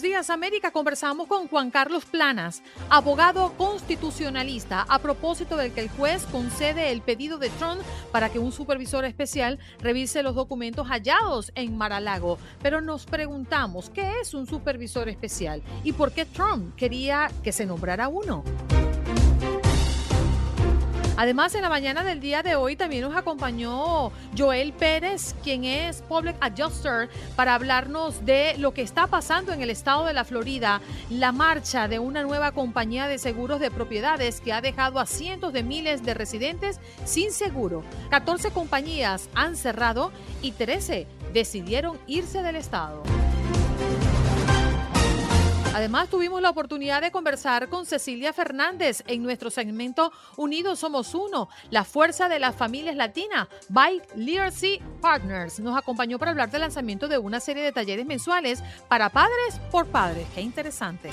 Buenos Días América conversamos con Juan Carlos Planas, abogado constitucionalista, a propósito del que el juez concede el pedido de Trump para que un supervisor especial revise los documentos hallados en Maralago. Pero nos preguntamos, ¿qué es un supervisor especial y por qué Trump quería que se nombrara uno? Además, en la mañana del día de hoy también nos acompañó Joel Pérez, quien es Public Adjuster, para hablarnos de lo que está pasando en el estado de la Florida, la marcha de una nueva compañía de seguros de propiedades que ha dejado a cientos de miles de residentes sin seguro. 14 compañías han cerrado y 13 decidieron irse del estado. Además, tuvimos la oportunidad de conversar con Cecilia Fernández en nuestro segmento Unidos Somos Uno, la fuerza de las familias latinas, by Literacy Partners. Nos acompañó para hablar del lanzamiento de una serie de talleres mensuales para padres por padres. Qué interesante.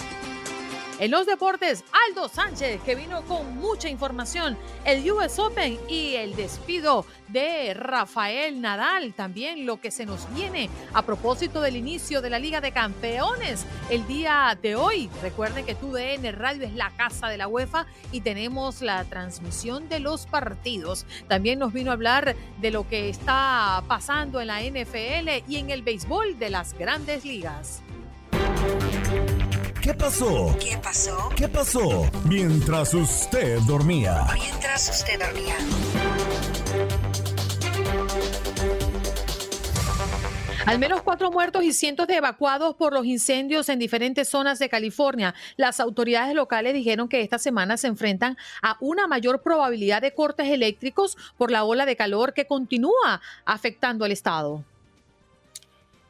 En los deportes, Aldo Sánchez, que vino con mucha información, el US Open y el despido de Rafael Nadal, también lo que se nos viene a propósito del inicio de la Liga de Campeones el día de hoy. Recuerden que TUDN Radio es la casa de la UEFA y tenemos la transmisión de los partidos. También nos vino a hablar de lo que está pasando en la NFL y en el béisbol de las grandes ligas. ¿Qué pasó? ¿Qué pasó? ¿Qué pasó? Mientras usted dormía. Mientras usted dormía. Al menos cuatro muertos y cientos de evacuados por los incendios en diferentes zonas de California. Las autoridades locales dijeron que esta semana se enfrentan a una mayor probabilidad de cortes eléctricos por la ola de calor que continúa afectando al estado.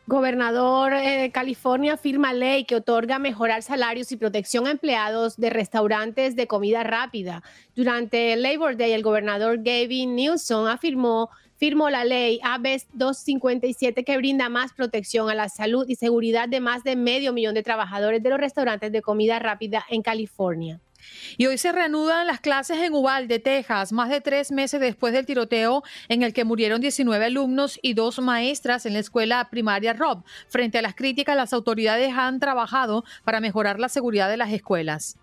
Gobernador eh, de California firma ley que otorga mejorar salarios y protección a empleados de restaurantes de comida rápida. Durante el Labor Day, el gobernador Gavin Newsom afirmó firmó la ley AB 257 que brinda más protección a la salud y seguridad de más de medio millón de trabajadores de los restaurantes de comida rápida en California. Y hoy se reanudan las clases en Uvalde, Texas, más de tres meses después del tiroteo en el que murieron 19 alumnos y dos maestras en la escuela primaria Rob. Frente a las críticas, las autoridades han trabajado para mejorar la seguridad de las escuelas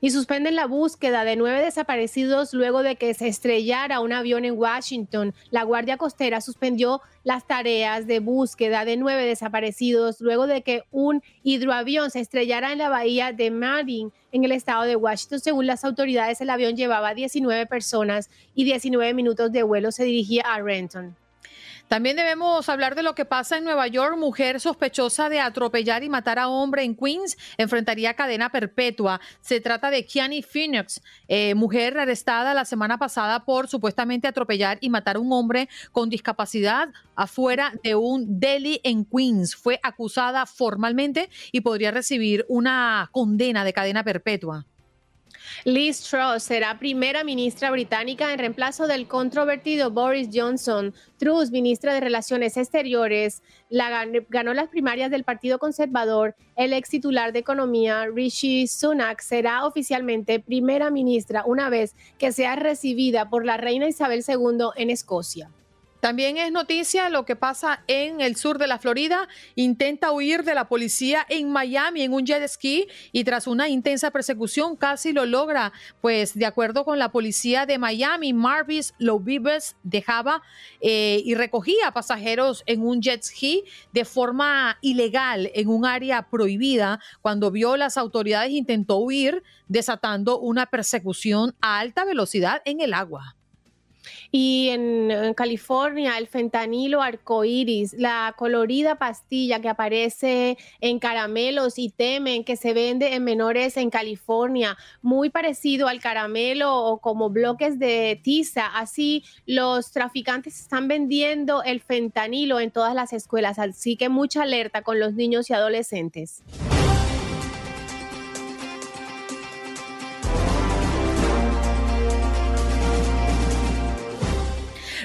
y suspenden la búsqueda de nueve desaparecidos luego de que se estrellara un avión en Washington. La Guardia Costera suspendió las tareas de búsqueda de nueve desaparecidos luego de que un hidroavión se estrellara en la bahía de Marin en el estado de Washington. Según las autoridades, el avión llevaba 19 personas y 19 minutos de vuelo se dirigía a Renton. También debemos hablar de lo que pasa en Nueva York. Mujer sospechosa de atropellar y matar a hombre en Queens enfrentaría cadena perpetua. Se trata de Kiani Phoenix, eh, mujer arrestada la semana pasada por supuestamente atropellar y matar a un hombre con discapacidad afuera de un deli en Queens. Fue acusada formalmente y podría recibir una condena de cadena perpetua. Liz Truss será primera ministra británica en reemplazo del controvertido Boris Johnson. Truss, ministra de Relaciones Exteriores, la ganó las primarias del Partido Conservador. El ex titular de Economía, Rishi Sunak, será oficialmente primera ministra una vez que sea recibida por la reina Isabel II en Escocia. También es noticia lo que pasa en el sur de la Florida. Intenta huir de la policía en Miami en un jet ski y tras una intensa persecución casi lo logra. Pues de acuerdo con la policía de Miami, Marvis Lovives dejaba eh, y recogía pasajeros en un jet ski de forma ilegal en un área prohibida. Cuando vio las autoridades intentó huir desatando una persecución a alta velocidad en el agua. Y en, California, el fentanilo arcoíris, la colorida pastilla que aparece en caramelos y temen que se vende en menores en California, muy parecido al caramelo o como bloques de tiza. Así los traficantes están vendiendo el fentanilo en todas las escuelas, así que mucha alerta con los niños y adolescentes.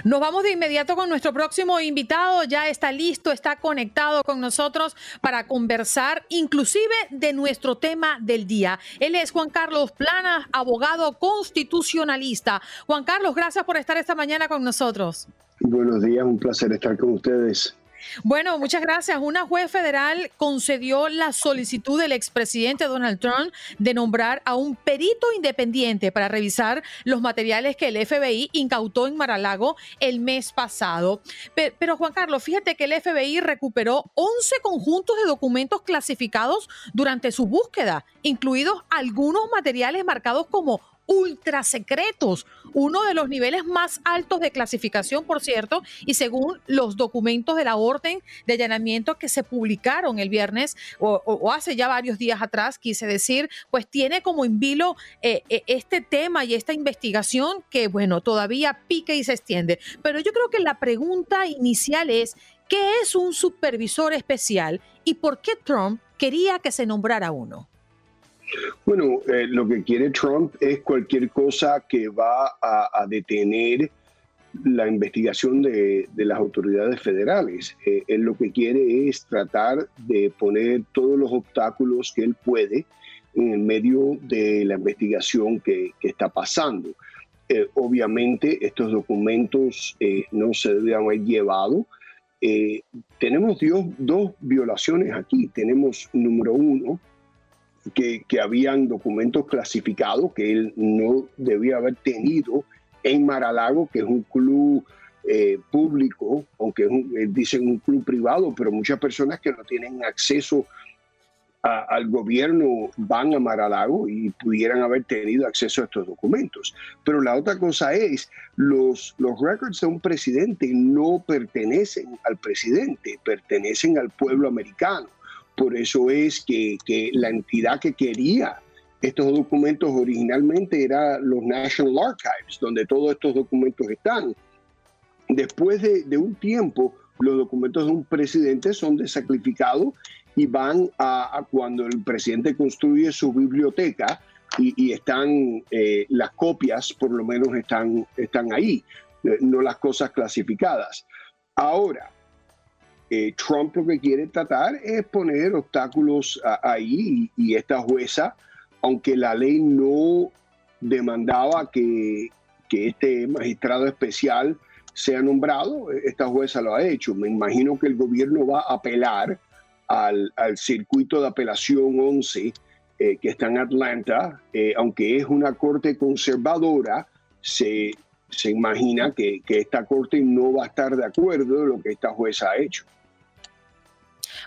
Nos vamos de inmediato con nuestro próximo invitado. Ya está listo, está conectado con nosotros para conversar inclusive de nuestro tema del día. Él es Juan Carlos Plana, abogado constitucionalista. Juan Carlos, gracias por estar esta mañana con nosotros. Buenos días, un placer estar con ustedes. Bueno, muchas gracias. Una juez federal concedió la solicitud del expresidente Donald Trump de nombrar a un perito independiente para revisar los materiales que el FBI incautó en Maralago el mes pasado. Pero, Juan Carlos, fíjate que el FBI recuperó 11 conjuntos de documentos clasificados durante su búsqueda, incluidos algunos materiales marcados como ultra secretos, uno de los niveles más altos de clasificación, por cierto, y según los documentos de la orden de allanamiento que se publicaron el viernes o, hace ya varios días atrás, quise decir, pues tiene como en vilo eh, eh, este tema y esta investigación que, bueno, todavía pica y se extiende. Pero yo creo que la pregunta inicial es, ¿qué es un supervisor especial y por qué Trump quería que se nombrara uno? Bueno, eh, lo que quiere Trump es cualquier cosa que va a, detener la investigación de, las autoridades federales. Eh, él lo que quiere es tratar de poner todos los obstáculos que él puede en el medio de la investigación que, está pasando. Eh, obviamente estos documentos no se deben haber llevado. tenemos dos violaciones aquí. Tenemos, número uno, que, habían documentos clasificados que él no debía haber tenido en Maralago, que es un club eh, público, aunque es dicen un club privado, pero muchas personas que no tienen acceso al gobierno van a Maralago y pudieran haber tenido acceso a estos documentos. Pero la otra cosa es, los, los records de un presidente no pertenecen al presidente, pertenecen al pueblo americano. Por eso es que, la entidad que quería estos documentos originalmente era los National Archives, donde todos estos documentos están. Después de, un tiempo, los documentos de un presidente son desaclificados y van a, cuando el presidente construye su biblioteca y, están eh, las copias, por lo menos están, están ahí, eh, no las cosas clasificadas. Ahora, eh, Trump lo que quiere tratar es poner obstáculos ahí y, esta jueza, aunque la ley no demandaba que, este magistrado especial sea nombrado, esta jueza lo ha hecho. Me imagino que el gobierno va a apelar al, circuito de apelación 11 eh, que está en Atlanta, eh, aunque es una corte conservadora, se, imagina que, que esta corte no va a estar de acuerdo en lo que esta jueza ha hecho.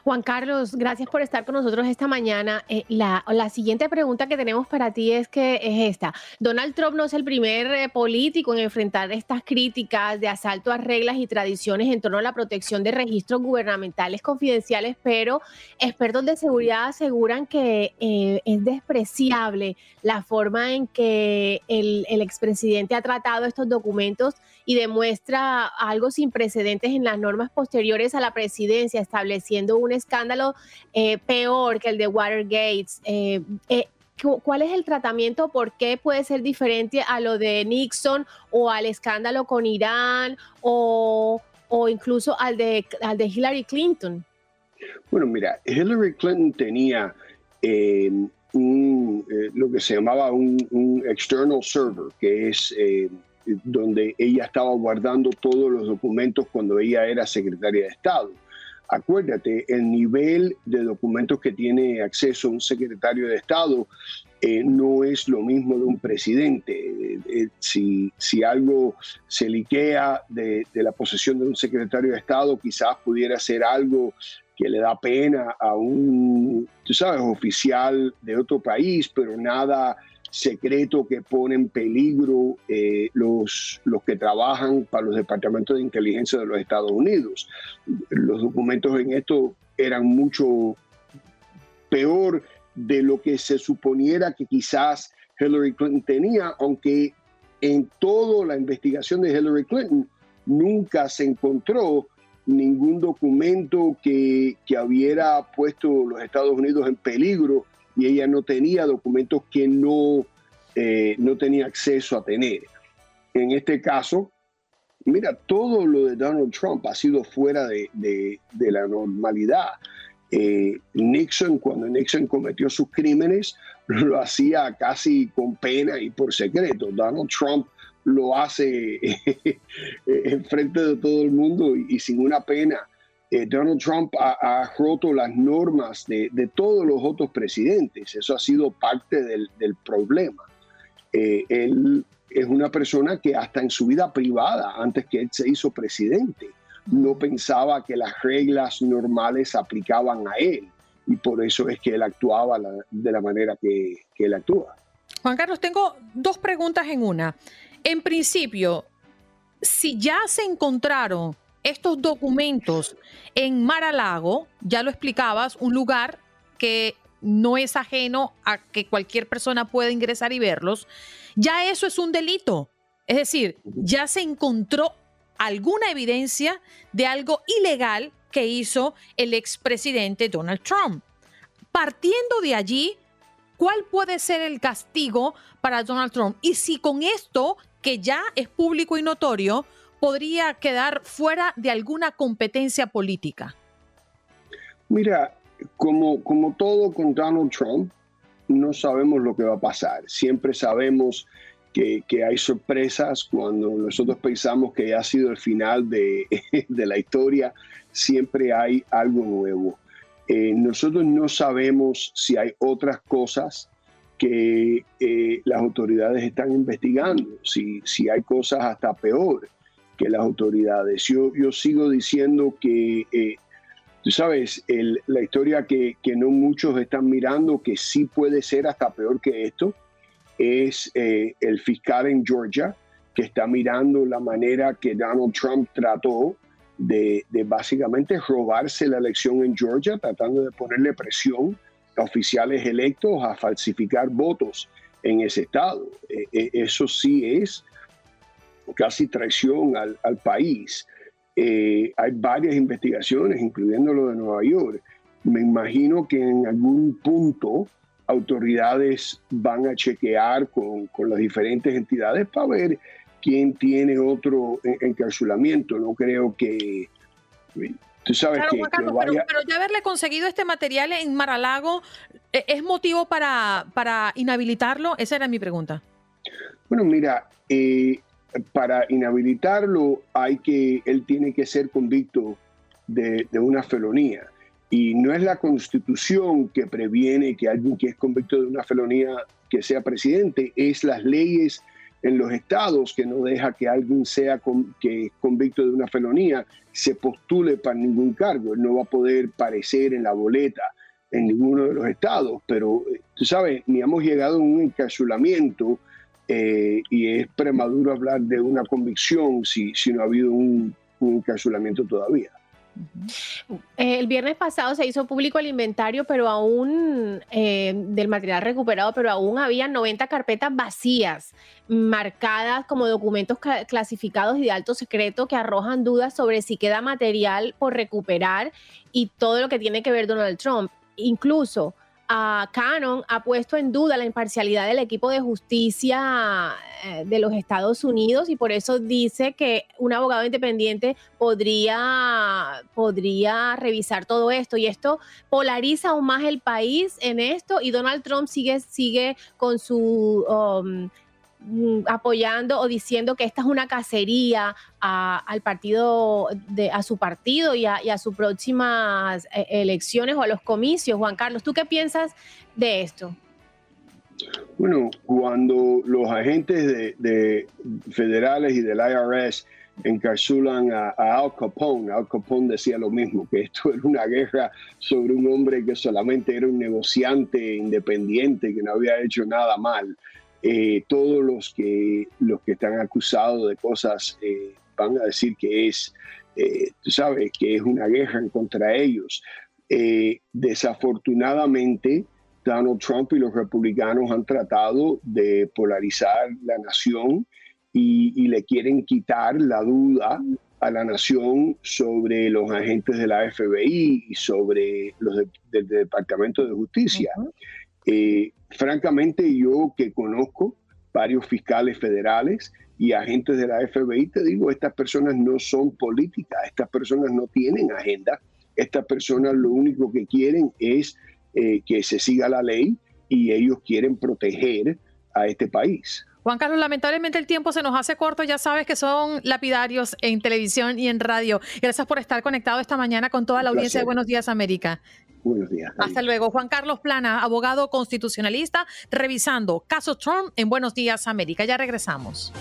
Juan Carlos, gracias por estar con nosotros esta mañana. Eh, la, siguiente pregunta que tenemos para ti es que es esta. Donald Trump no es el primer eh, político en enfrentar estas críticas de asalto a reglas y tradiciones en torno a la protección de registros gubernamentales confidenciales, pero expertos de seguridad aseguran que eh, es despreciable la forma en que el, el expresidente ha tratado estos documentos y demuestra algo sin precedentes en las normas posteriores a la presidencia, estableciendo un escándalo eh, peor que el de Watergate. Eh, eh, ¿Cuál es el tratamiento? ¿Por qué puede ser diferente a lo de Nixon o al escándalo con Irán o, incluso al de, al de Hillary Clinton? Bueno, mira, Hillary Clinton tenía lo que se llamaba un, external server, que es donde ella estaba guardando todos los documentos cuando ella era secretaria de Estado. Acuérdate, el nivel de documentos que tiene acceso un secretario de Estado eh, no es lo mismo de un presidente. Eh, eh, si, si, algo se liquea de, la posesión de un secretario de Estado, quizás pudiera ser algo que le da pena a un, sabes, oficial de otro país, pero nada secreto que pone en peligro los, los que trabajan para los departamentos de inteligencia de los Estados Unidos. Los documentos en esto eran mucho peor de lo que se suponiera que quizás Hillary Clinton tenía, aunque en toda la investigación de Hillary Clinton nunca se encontró ningún documento que, que hubiera puesto los Estados Unidos en peligro y ella no tenía documentos que no, eh, no tenía acceso a tener. En este caso, mira, todo lo de Donald Trump ha sido fuera de, de, la normalidad. Eh, Nixon, cuando Nixon cometió sus crímenes, lo hacía casi con pena y por secreto. Donald Trump lo hace en frente de todo el mundo y, sin una pena. Eh, Donald Trump ha, roto las normas de, todos los otros presidentes. Eso ha sido parte del, problema. Eh, él es una persona que hasta en su vida privada, antes que él se hizo presidente, no pensaba que las reglas normales aplicaban a él y por eso es que él actuaba de la manera que, él actúa. Juan Carlos, tengo dos preguntas en una. En principio, si ya se encontraron estos documentos en Mar-a-Lago, ya lo explicabas, un lugar que no es ajeno a que cualquier persona pueda ingresar y verlos, ya eso es un delito. Es decir, ya se encontró alguna evidencia de algo ilegal que hizo el expresidente Donald Trump. Partiendo de allí, ¿cuál puede ser el castigo para Donald Trump? Y si con esto, que ya es público y notorio, podría quedar fuera de alguna competencia política. Mira, como, como todo con Donald Trump, no sabemos lo que va a pasar. Siempre sabemos que, hay sorpresas cuando nosotros pensamos que ha sido el final de, la historia, siempre hay algo nuevo. Eh, nosotros no sabemos si hay otras cosas que eh, las autoridades están investigando, si, si hay cosas hasta peor que las autoridades. Yo, yo sigo diciendo que, eh, tú sabes, la historia que, que no muchos están mirando, que sí puede ser hasta peor que esto, es eh, el fiscal en Georgia que está mirando la manera que Donald Trump trató de, básicamente robarse la elección en Georgia, tratando de ponerle presión a oficiales electos a falsificar votos en ese estado. E, e, eso sí es casi traición al, país. Eh, hay varias investigaciones, incluyendo lo de Nueva York. Me imagino que en algún punto autoridades van a chequear con, las diferentes entidades para ver quién tiene otro encarcelamiento. No creo que... Tú sabes que, pero, ya haberle conseguido este material en Maralago, ¿e-, ¿es motivo para, para inhabilitarlo? Esa era mi pregunta. Bueno, mira, eh, para inhabilitarlo hay que, él tiene que ser convicto de, una felonía. Y no es la constitución que previene que alguien que es convicto de una felonía que sea presidente, es las leyes en los estados que no deja que alguien sea que es convicto de una felonía se postule para ningún cargo. Él no va a poder parecer en la boleta en ninguno de los estados, pero eh, tú sabes, ni hemos llegado a un encarcelamiento eh, y es prematuro hablar de una convicción si, si no ha habido un, un encarcelamiento todavía. Eh, el viernes pasado se hizo público el inventario, pero aún eh, del material recuperado, pero aún había 90 carpetas vacías, marcadas como documentos clasificados y de alto secreto que arrojan dudas sobre si queda material por recuperar y todo lo que tiene que ver Donald Trump. Incluso Canon ha puesto en duda la imparcialidad del equipo de justicia eh, de los Estados Unidos y por eso dice que un abogado independiente podría, podría revisar todo esto. Y esto polariza aún más el país en esto y Donald Trump sigue, sigue con su... Um, apoyando o diciendo que esta es una cacería al partido, de, a su partido y a, sus próximas eh, elecciones o a los comicios. Juan Carlos, ¿tú qué piensas de esto? Bueno, cuando los agentes de, federales y del IRS encarcelan a, Al Capone, Al Capone decía lo mismo, que esto era una guerra sobre un hombre que solamente era un negociante independiente, que no había hecho nada mal. Eh, todos los que, los que están acusados de cosas eh, van a decir que es, eh, tú sabes, que es una guerra contra ellos. desafortunadamente, Donald Trump y los republicanos han tratado de polarizar la nación y, le quieren quitar la duda a la nación sobre los agentes de la FBI y sobre los del Departamento de Justicia. Eh, francamente, yo que conozco varios fiscales federales y agentes de la FBI, te digo, estas personas no son políticas, estas personas no tienen agenda, estas personas lo único que quieren es eh, que se siga la ley y ellos quieren proteger a este país. Juan Carlos, lamentablemente el tiempo se nos hace corto, ya sabes que son lapidarios en televisión y en radio. Gracias por estar conectado esta mañana con toda la audiencia de Buenos Días América. Buenos días. Hasta luego. Juan Carlos Plana, abogado constitucionalista, revisando caso Trump en Buenos Días América. Ya regresamos.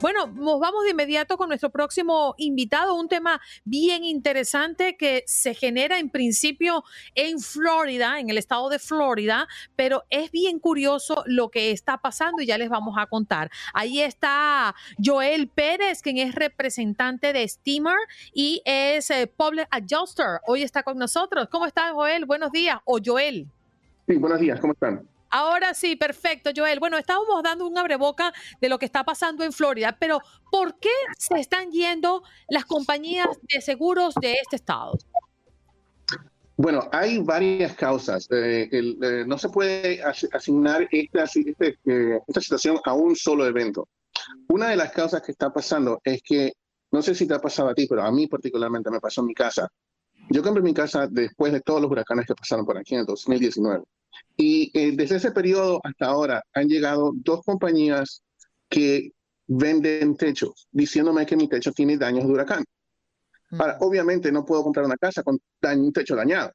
Bueno, nos vamos de inmediato con nuestro próximo invitado, un tema bien interesante que se genera en principio en Florida, en el estado de Florida, pero es bien curioso lo que está pasando y ya les vamos a contar. Ahí está Joel Pérez, quien es representante de Steamer y es eh, Public Adjuster. Hoy está con nosotros. ¿Cómo estás, Joel? Buenos días. O Joel. Sí, buenos días. ¿Cómo están? Ahora sí, perfecto, Joel. Bueno, estábamos dando un abreboca de lo que está pasando en Florida, pero ¿por qué se están yendo las compañías de seguros de este estado? Bueno, hay varias causas. Eh, eh, no se puede asignar esta, este, eh, esta situación a un solo evento. Una de las causas que está pasando es que, no sé si te ha pasado a ti, pero a mí particularmente me pasó en mi casa. Yo compré mi casa después de todos los huracanes que pasaron por aquí en el 2019. Y eh, desde ese periodo hasta ahora han llegado dos compañías que venden techos, diciéndome que mi techo tiene daños de huracán. obviamente no puedo comprar una casa con un techo dañado.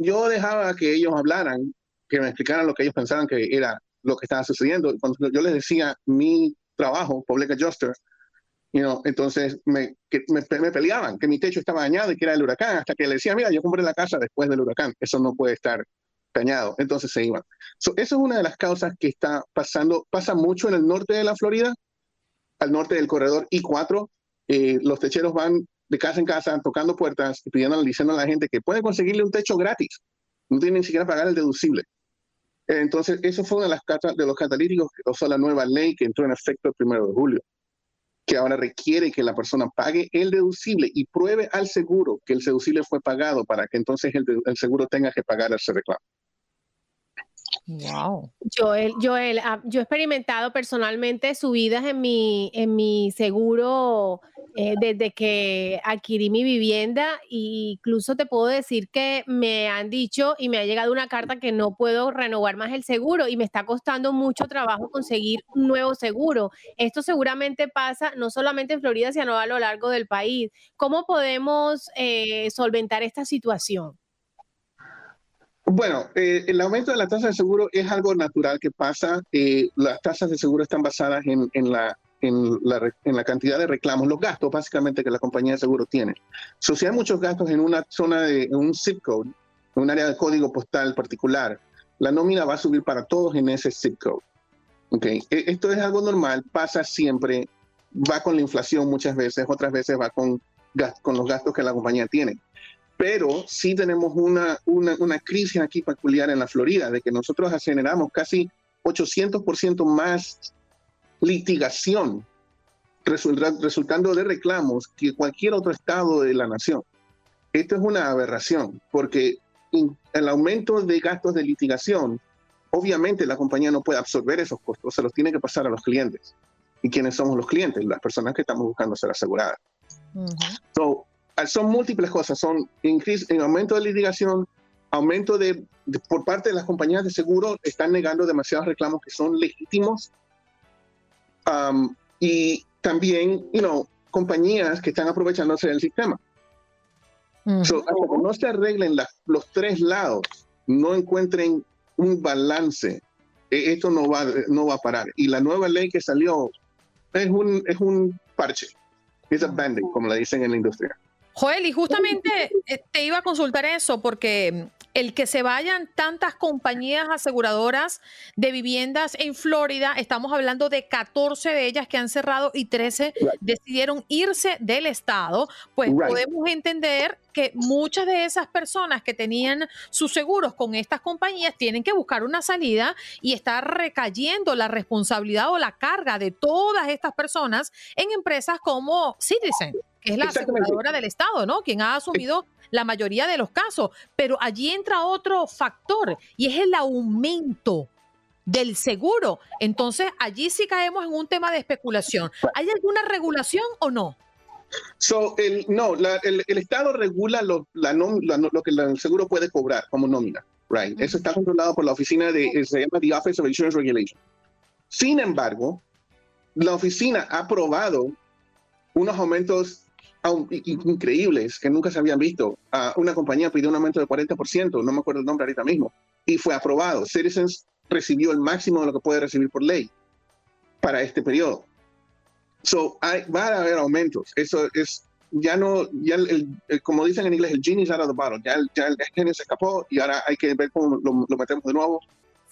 yo dejaba que ellos hablaran, que me explicaran lo que ellos pensaban que era lo que estaba sucediendo. Cuando yo les decía mi trabajo, Public Adjuster, you know, entonces me, me, me, peleaban que mi techo estaba dañado y que era el huracán, hasta que le decía, mira, yo compré la casa después del huracán, eso no puede estar dañado, entonces se iban. eso es una de las causas que está pasando, pasa mucho en el norte de la Florida, al norte del corredor I4, eh, los techeros van de casa en casa tocando puertas y pidiendo, diciendo a la gente que puede conseguirle un techo gratis, no tienen ni siquiera pagar el deducible. Entonces, eso fue una de las de los catalíticos que usó la nueva ley que entró en efecto el primero de julio que ahora requiere que la persona pague el deducible y pruebe al seguro que el deducible fue pagado para que entonces el, el seguro tenga que pagar ese reclamo. Wow. Joel, Joel, ah, yo he experimentado personalmente subidas en mi, en mi seguro eh, desde que adquirí mi vivienda e incluso te puedo decir que me han dicho y me ha llegado una carta que no puedo renovar más el seguro y me está costando mucho trabajo conseguir un nuevo seguro. Esto seguramente pasa no solamente en Florida, sino a lo largo del país. ¿Cómo podemos eh, solventar esta situación? Bueno, eh, el aumento de la tasa de seguro es algo natural que pasa. Eh, las tasas de seguro están basadas en, la, cantidad de reclamos, los gastos básicamente que la compañía de seguro tiene. si hay muchos gastos en una zona de un zip code, en un área de código postal particular, la nómina va a subir para todos en ese zip code. Okay. E, esto es algo normal, pasa siempre, va con la inflación muchas veces, otras veces va con los gastos que la compañía tiene pero sí tenemos una, una, crisis aquí peculiar en la Florida, de que nosotros generamos casi 800% más litigación resultando de reclamos que cualquier otro estado de la nación. Esto es una aberración, porque el aumento de gastos de litigación, obviamente la compañía no puede absorber esos costos, se los tiene que pasar a los clientes. ¿Y quiénes somos los clientes? Las personas que estamos buscando ser aseguradas ah, son múltiples cosas, son en aumento de litigación, aumento de, por parte de las compañías de seguro, están negando demasiados reclamos que son legítimos. Um, y también, you know, compañías que están aprovechándose del sistema. hasta que no se arreglen los tres lados, no encuentren un balance, e, esto no va, no va a parar. Y la nueva ley que salió es un, es un parche, es a band como le dicen en la industria. Joel, y justamente eh, te iba a consultar eso porque el que se vayan tantas compañías aseguradoras de viviendas en Florida, estamos hablando de 14 de ellas que han cerrado y 13 decidieron irse del estado, pues podemos entender que muchas de esas personas que tenían sus seguros con estas compañías tienen que buscar una salida y está recayendo la responsabilidad o la carga de todas estas personas en empresas como Citizen, que es la aseguradora del Estado, ¿no? Quien ha asumido la mayoría de los casos. Pero allí entra otro factor y es el aumento del seguro. Entonces, allí sí caemos en un tema de especulación. ¿Hay alguna regulación o no? So, el, no, el, Estado regula lo, lo que el seguro puede cobrar como nómina. Right. Eso está controlado por la oficina de, se llama the Office of Insurance Regulation. Sin embargo, la oficina ha aprobado unos aumentos increíbles que nunca se habían visto. una compañía pidió un aumento del 40%, no me acuerdo el nombre ahorita mismo, y fue aprobado. Citizens recibió el máximo de lo que puede recibir por ley para este periodo. So, hay, va a haber aumentos. Eso es, ya no, ya el, como dicen en inglés, el genie is out of the bottle. Ya, ya el genio se escapó y ahora hay que ver cómo lo, lo metemos de nuevo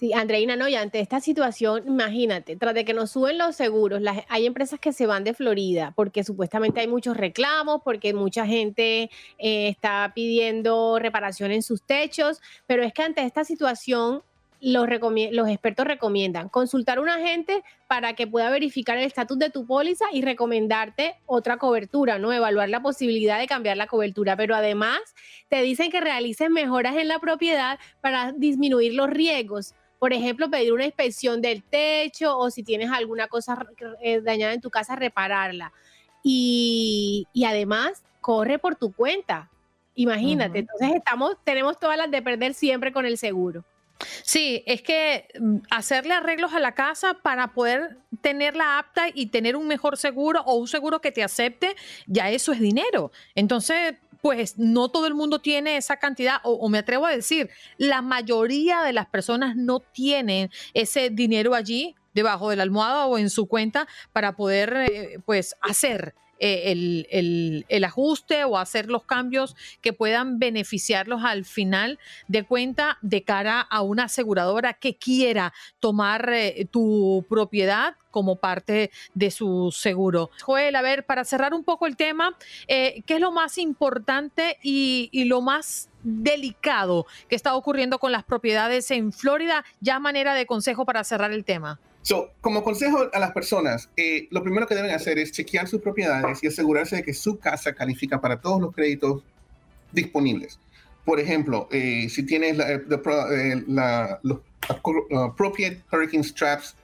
Sí, Andreina, no, y ante esta situación, imagínate, tras de que nos suben los seguros, hay empresas que se van de Florida porque supuestamente hay muchos reclamos, porque mucha gente eh, está pidiendo reparación en sus techos, pero es que ante esta situación los, expertos recomiendan consultar a un agente para que pueda verificar el estatus de tu póliza y recomendarte otra cobertura, ¿no? Evaluar la posibilidad de cambiar la cobertura. Pero además te dicen que realices mejoras en la propiedad para disminuir los riesgos por ejemplo, pedir una inspección del techo o si tienes alguna cosa eh, dañada en tu casa, repararla. Y, además, corre por tu cuenta. Imagínate, entonces estamos, tenemos todas las de perder siempre con el seguro. Sí, es que mm, hacerle arreglos a la casa para poder tenerla apta y tener un mejor seguro o un seguro que te acepte, ya eso es dinero. Entonces, pues no todo el mundo tiene esa cantidad, o, me atrevo a decir, la mayoría de las personas no tienen ese dinero allí debajo de la almohada o en su cuenta para poder eh, pues hacer eh, el, ajuste o hacer los cambios que puedan beneficiarlos al final de cuenta de cara a una aseguradora que quiera tomar eh, tu propiedad como parte de su seguro. Joel, a ver, para cerrar un poco el tema, eh, ¿qué es lo más importante y, y lo más delicado que está ocurriendo con las propiedades en Florida? Ya manera de consejo para cerrar el tema. So, como consejo a las personas, eh, lo primero que deben hacer es chequear sus propiedades y asegurarse de que su casa califica para todos los créditos disponibles. Por ejemplo, eh, si tienes la, eh, los appropriate hurricane straps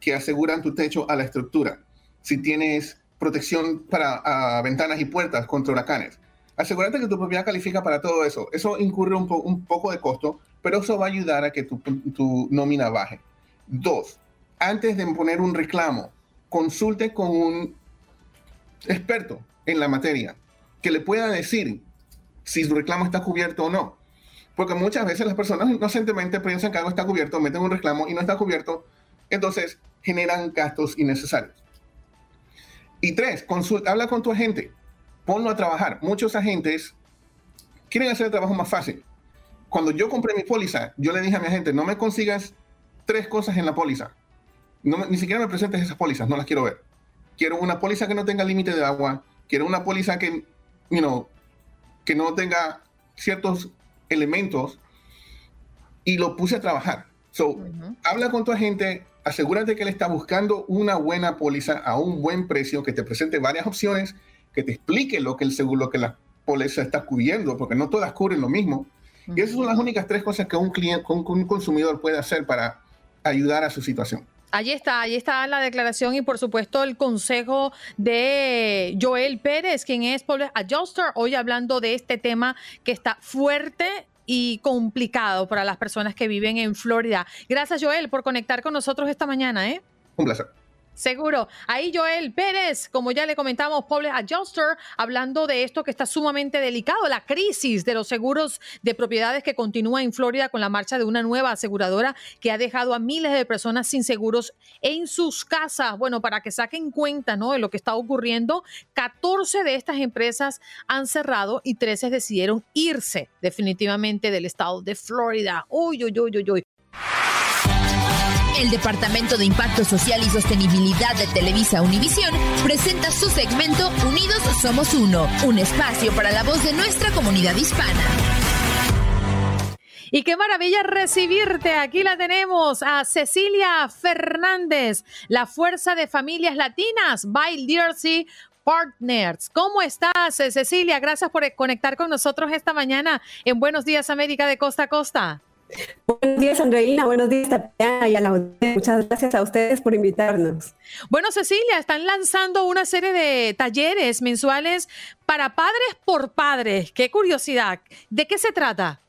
que aseguran tu techo a la estructura, si tienes protección para ventanas y puertas contra huracanes, asegúrate que tu propiedad califica para todo eso. Eso incurre un, un poco de costo, pero eso va a ayudar a que tu, tu nómina baje. Dos, antes de poner un reclamo, consulte con un experto en la materia que le pueda decir si su reclamo está cubierto o no. Porque muchas veces las personas inocentemente piensan que algo está cubierto, meten un reclamo y no está cubierto, entonces generan gastos innecesarios. Y tres, consulta, habla con tu agente, ponlo a trabajar. Muchos agentes quieren hacer el trabajo más fácil. Cuando yo compré mi póliza, yo le dije a mi agente, no me consigas tres cosas en la póliza ni siquiera me presentes esas pólizas, no las quiero ver. Quiero una póliza que no tenga límite de agua, quiero una póliza que, you know, que no tenga ciertos elementos y lo puse a trabajar. So, habla con tu agente, asegúrate que él está buscando una buena póliza a un buen precio, que te presente varias opciones, que te explique lo que el seguro, que la póliza está cubriendo, porque no todas cubren lo mismo. Y esas son las únicas tres cosas que un cliente, un consumidor puede hacer para ayudar a su situación. Allí está, allí está la declaración y por supuesto el consejo de Joel Pérez, quien es Public Adjuster, hoy hablando de este tema que está fuerte y complicado para las personas que viven en Florida. Gracias Joel por conectar con nosotros esta mañana. ¿eh? Un placer. Seguro. Ahí Joel Pérez, como ya le comentamos, Public Adjuster, hablando de esto que está sumamente delicado, la crisis de los seguros de propiedades que continúa en Florida con la marcha de una nueva aseguradora que ha dejado a miles de personas sin seguros en sus casas. Bueno, para que saquen cuenta ¿no? de lo que está ocurriendo, 14 de estas empresas han cerrado y 13 decidieron irse definitivamente del estado de Florida. Uy, uy, uy, uy, uy. El Departamento de Impacto Social y Sostenibilidad de Televisa Univisión presenta su segmento Unidos Somos Uno, un espacio para la voz de nuestra comunidad hispana. Y qué maravilla recibirte. Aquí la tenemos a Cecilia Fernández, la Fuerza de Familias Latinas, by Jersey Partners. ¿Cómo estás, Cecilia? Gracias por conectar con nosotros esta mañana en Buenos Días América de Costa a Costa. Buenos días, Andreina. Buenos días, Tatiana y a la audiencia. Muchas gracias a ustedes por invitarnos. Bueno, Cecilia, están lanzando una serie de talleres mensuales para padres por padres. Qué curiosidad. ¿De qué se trata?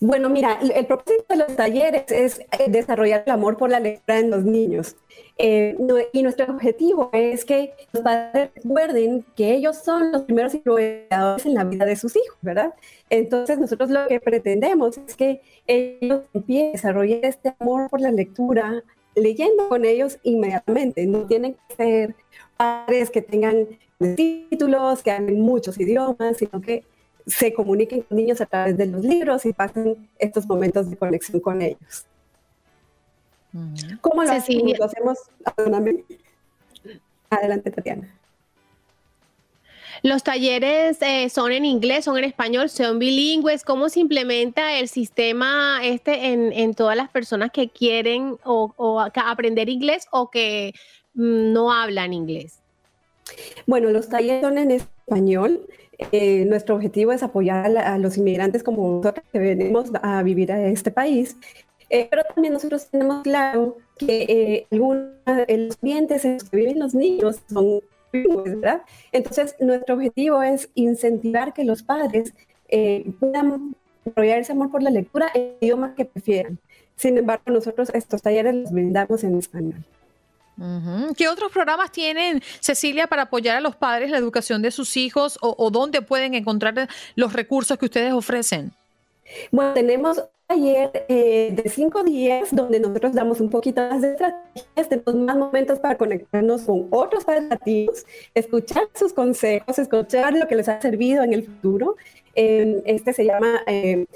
Bueno, mira, el propósito de los talleres es eh, desarrollar el amor por la lectura en los niños. Eh, y nuestro objetivo es que los padres recuerden que ellos son los primeros influenciadores en la vida de sus hijos, ¿verdad? Entonces nosotros lo que pretendemos es que ellos empiecen a desarrollar este amor por la lectura, leyendo con ellos inmediatamente. No tienen que ser padres que tengan títulos, que hablen muchos idiomas, sino que se comuniquen con niños a través de los libros y pasen estos momentos de conexión con ellos. ¿Cómo lo, hacemos? Adelante, Tatiana. Los talleres eh, son en inglés, son en español, son bilingües. ¿Cómo se implementa el sistema este en, todas las personas que quieren o, aprender inglés o que mm, no hablan inglés? Bueno, los talleres son en español. Eh, nuestro objetivo es apoyar a, los inmigrantes como nosotros que venimos a vivir a este país. Eh, pero también nosotros tenemos claro que algunos de los ambientes en los que viven los niños son ¿verdad? Entonces, nuestro objetivo es incentivar que los padres eh, puedan desarrollar ese amor por la lectura en idioma que prefieran. Sin embargo, nosotros estos talleres los brindamos en español. ¿Qué otros programas tienen, Cecilia, para apoyar a los padres la educación de sus hijos o, o dónde pueden encontrar los recursos que ustedes ofrecen? Bueno, tenemos taller eh, de cinco días donde nosotros damos un poquito más de estrategias, tenemos más momentos para conectarnos con otros padres latinos, escuchar sus consejos, escuchar lo que les ha servido en el futuro. Eh, este se llama eh,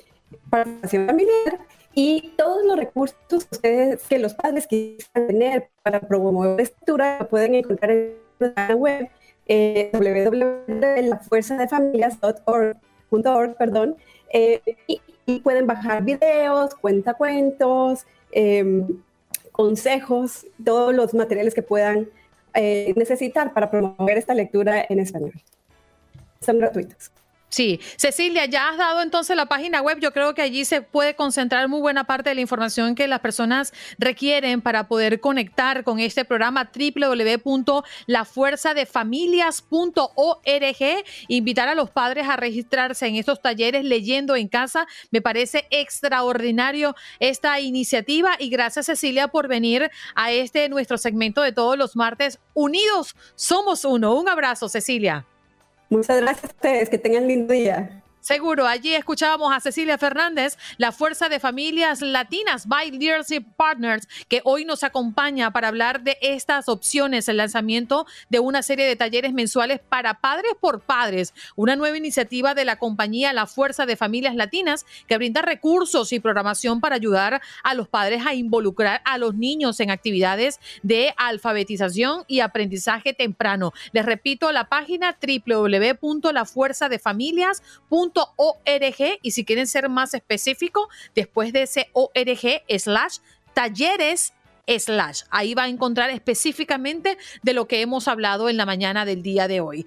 participación familiar y todos los recursos que los padres quieran tener para promover escritura pueden encontrar en la web eh, www.lafuerzadefamilias.org, perdón, eh, y, pueden bajar videos, cuentacuentos, eh, consejos, todos los materiales que puedan eh, necesitar para promover esta lectura en español. Son gratuitos. Sí, Cecilia, ya has dado entonces la página web. Yo creo que allí se puede concentrar muy buena parte de la información que las personas requieren para poder conectar con este programa www.lafuerzadefamilias.org. Invitar a los padres a registrarse en estos talleres leyendo en casa. Me parece extraordinario esta iniciativa y gracias Cecilia por venir a este nuestro segmento de todos los martes. Unidos somos uno. Un abrazo, Cecilia. Muchas gracias a ustedes, que tengan lindo día. Seguro, allí escuchábamos a Cecilia Fernández, la Fuerza de Familias Latinas by Leadership Partners, que hoy nos acompaña para hablar de estas opciones, el lanzamiento de una serie de talleres mensuales para padres por padres, una nueva iniciativa de la compañía La Fuerza de Familias Latinas que brinda recursos y programación para ayudar a los padres a involucrar a los niños en actividades de alfabetización y aprendizaje temprano. Les repito, la página www.lafuerzadefamilias.com .org y si quieren ser más específicos, después de ese org slash talleres slash. Ahí va a encontrar específicamente de lo que hemos hablado en la mañana del día de hoy.